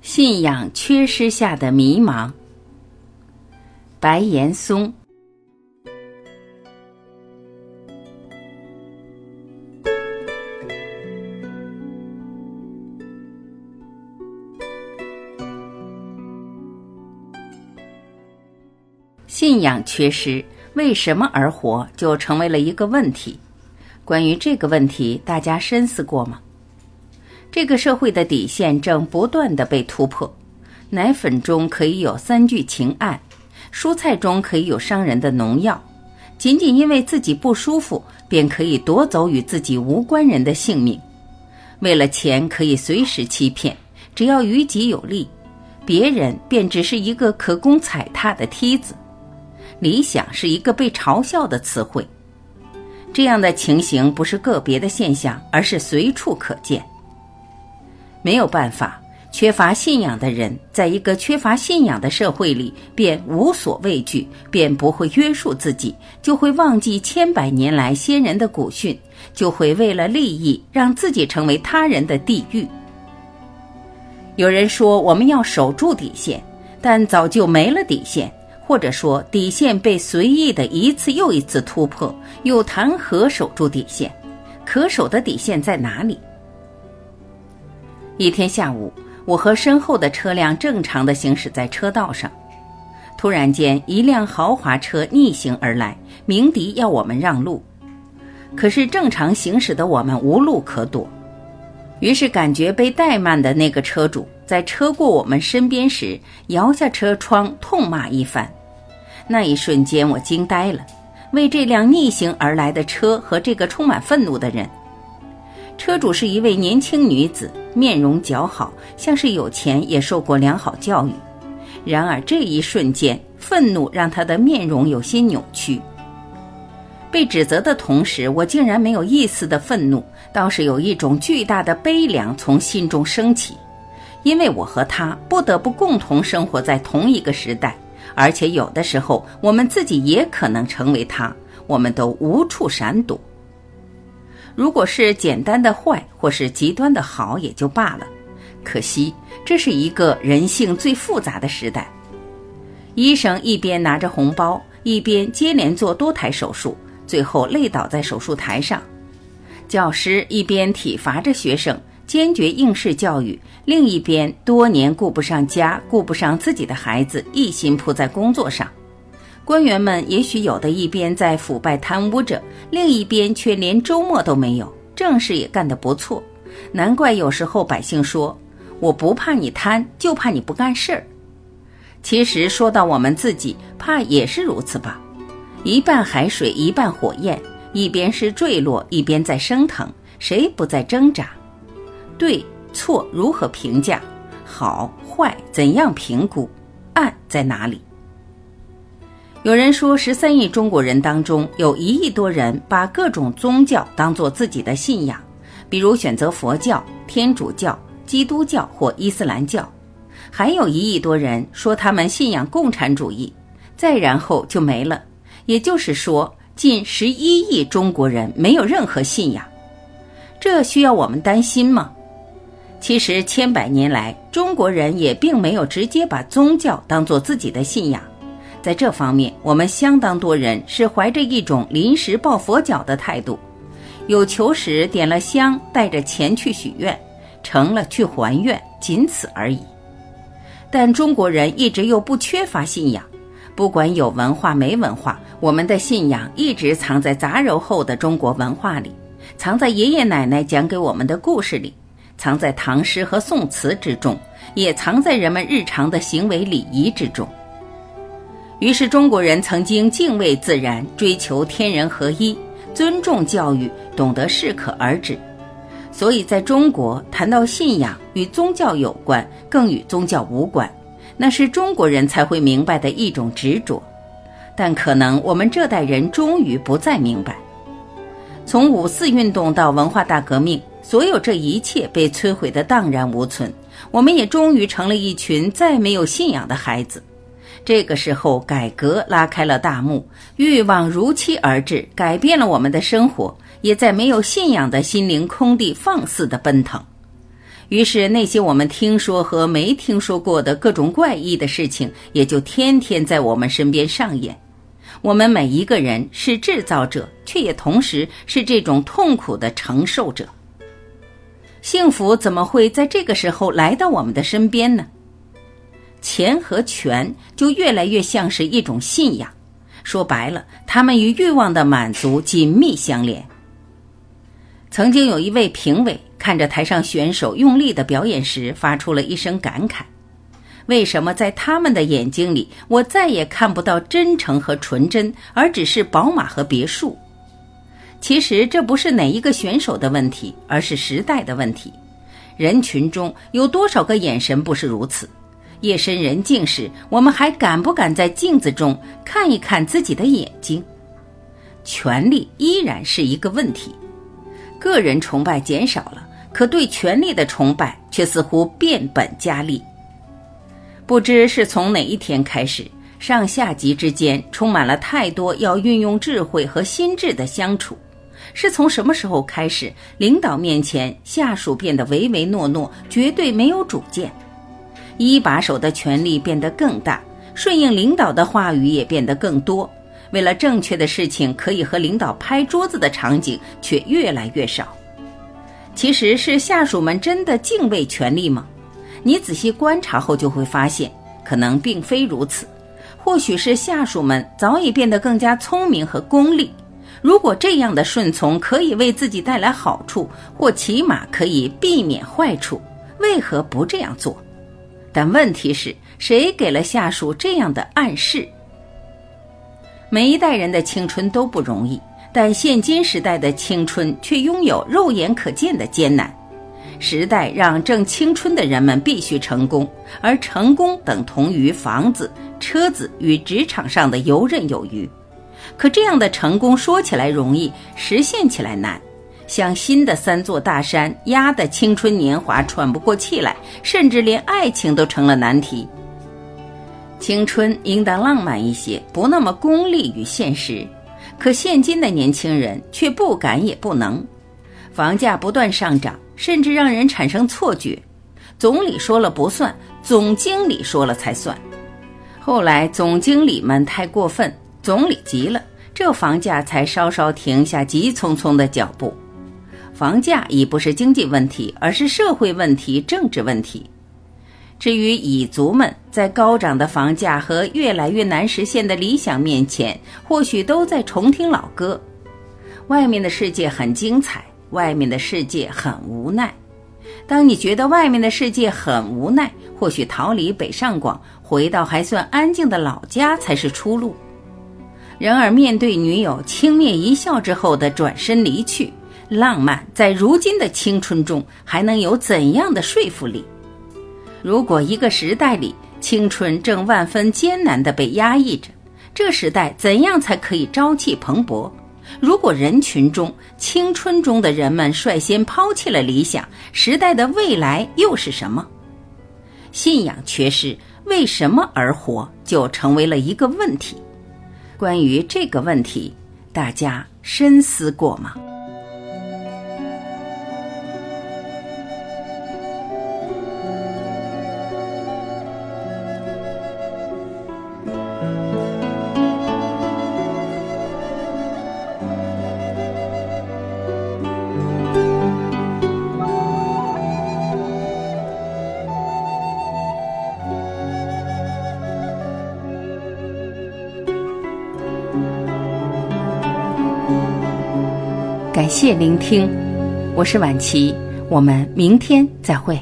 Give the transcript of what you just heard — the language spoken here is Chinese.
信仰缺失下的迷茫。白岩松。信仰缺失，为什么而活，就成为了一个问题。关于这个问题，大家深思过吗？这个社会的底线正不断的被突破。奶粉中可以有三聚氰胺，蔬菜中可以有伤人的农药。仅仅因为自己不舒服，便可以夺走与自己无关人的性命。为了钱，可以随时欺骗，只要于己有利，别人便只是一个可供踩踏的梯子。理想是一个被嘲笑的词汇。这样的情形不是个别的现象，而是随处可见。没有办法，缺乏信仰的人，在一个缺乏信仰的社会里，便无所畏惧，便不会约束自己，就会忘记千百年来先人的古训，就会为了利益让自己成为他人的地狱。有人说我们要守住底线，但早就没了底线，或者说底线被随意的一次又一次突破，又谈何守住底线？可守的底线在哪里？一天下午，我和身后的车辆正常的行驶在车道上，突然间，一辆豪华车逆行而来，鸣笛要我们让路。可是正常行驶的我们无路可躲，于是感觉被怠慢的那个车主在车过我们身边时，摇下车窗痛骂一番。那一瞬间，我惊呆了，为这辆逆行而来的车和这个充满愤怒的人。车主是一位年轻女子，面容姣好，像是有钱也受过良好教育。然而这一瞬间，愤怒让她的面容有些扭曲。被指责的同时，我竟然没有一丝的愤怒，倒是有一种巨大的悲凉从心中升起，因为我和她不得不共同生活在同一个时代，而且有的时候我们自己也可能成为她，我们都无处闪躲。如果是简单的坏，或是极端的好，也就罢了。可惜，这是一个人性最复杂的时代。医生一边拿着红包，一边接连做多台手术，最后累倒在手术台上；教师一边体罚着学生，坚决应试教育；另一边多年顾不上家，顾不上自己的孩子，一心扑在工作上。官员们也许有的一边在腐败贪污着，另一边却连周末都没有，正事也干得不错。难怪有时候百姓说：“我不怕你贪，就怕你不干事儿。”其实说到我们自己，怕也是如此吧。一半海水，一半火焰，一边是坠落，一边在升腾，谁不在挣扎？对错如何评价？好坏怎样评估？暗在哪里？有人说，十三亿中国人当中，有一亿多人把各种宗教当做自己的信仰，比如选择佛教、天主教、基督教或伊斯兰教；还有一亿多人说他们信仰共产主义，再然后就没了。也就是说，近十一亿中国人没有任何信仰，这需要我们担心吗？其实，千百年来，中国人也并没有直接把宗教当做自己的信仰。在这方面，我们相当多人是怀着一种临时抱佛脚的态度，有求时点了香，带着钱去许愿，成了去还愿，仅此而已。但中国人一直又不缺乏信仰，不管有文化没文化，我们的信仰一直藏在杂糅后的中国文化里，藏在爷爷奶奶讲给我们的故事里，藏在唐诗和宋词之中，也藏在人们日常的行为礼仪之中。于是，中国人曾经敬畏自然，追求天人合一，尊重教育，懂得适可而止。所以，在中国谈到信仰与宗教有关，更与宗教无关，那是中国人才会明白的一种执着。但可能我们这代人终于不再明白，从五四运动到文化大革命，所有这一切被摧毁的荡然无存，我们也终于成了一群再没有信仰的孩子。这个时候，改革拉开了大幕，欲望如期而至，改变了我们的生活，也在没有信仰的心灵空地放肆的奔腾。于是那些我们听说和没听说过的各种怪异的事情，也就天天在我们身边上演。我们每一个人是制造者，却也同时是这种痛苦的承受者。幸福怎么会在这个时候来到我们的身边呢？钱和权就越来越像是一种信仰。说白了，他们与欲望的满足紧密相连。曾经有一位评委看着台上选手用力的表演时，发出了一声感慨：“为什么在他们的眼睛里，我再也看不到真诚和纯真，而只是宝马和别墅？”其实这不是哪一个选手的问题，而是时代的问题。人群中有多少个眼神不是如此？夜深人静时，我们还敢不敢在镜子中看一看自己的眼睛？权力依然是一个问题。个人崇拜减少了，可对权力的崇拜却似乎变本加厉。不知是从哪一天开始，上下级之间充满了太多要运用智慧和心智的相处。是从什么时候开始，领导面前下属变得唯唯诺诺，绝对没有主见？一把手的权力变得更大，顺应领导的话语也变得更多。为了正确的事情可以和领导拍桌子的场景却越来越少。其实是下属们真的敬畏权力吗？你仔细观察后就会发现，可能并非如此。或许是下属们早已变得更加聪明和功利。如果这样的顺从可以为自己带来好处，或起码可以避免坏处，为何不这样做？但问题是谁给了下属这样的暗示？每一代人的青春都不容易，但现今时代的青春却拥有肉眼可见的艰难。时代让正青春的人们必须成功，而成功等同于房子、车子与职场上的游刃有余。可这样的成功说起来容易，实现起来难。像新的三座大山压得青春年华喘不过气来，甚至连爱情都成了难题。青春应当浪漫一些，不那么功利与现实。可现今的年轻人却不敢也不能。房价不断上涨，甚至让人产生错觉：总理说了不算，总经理说了才算。后来总经理们太过分，总理急了，这房价才稍稍停下急匆匆的脚步。房价已不是经济问题，而是社会问题、政治问题。至于蚁族们，在高涨的房价和越来越难实现的理想面前，或许都在重听老歌。外面的世界很精彩，外面的世界很无奈。当你觉得外面的世界很无奈，或许逃离北上广，回到还算安静的老家才是出路。然而，面对女友轻蔑一笑之后的转身离去。浪漫在如今的青春中还能有怎样的说服力？如果一个时代里青春正万分艰难地被压抑着，这时代怎样才可以朝气蓬勃？如果人群中青春中的人们率先抛弃了理想，时代的未来又是什么？信仰缺失，为什么而活，就成为了一个问题。关于这个问题，大家深思过吗？感谢聆听，我是晚琪，我们明天再会。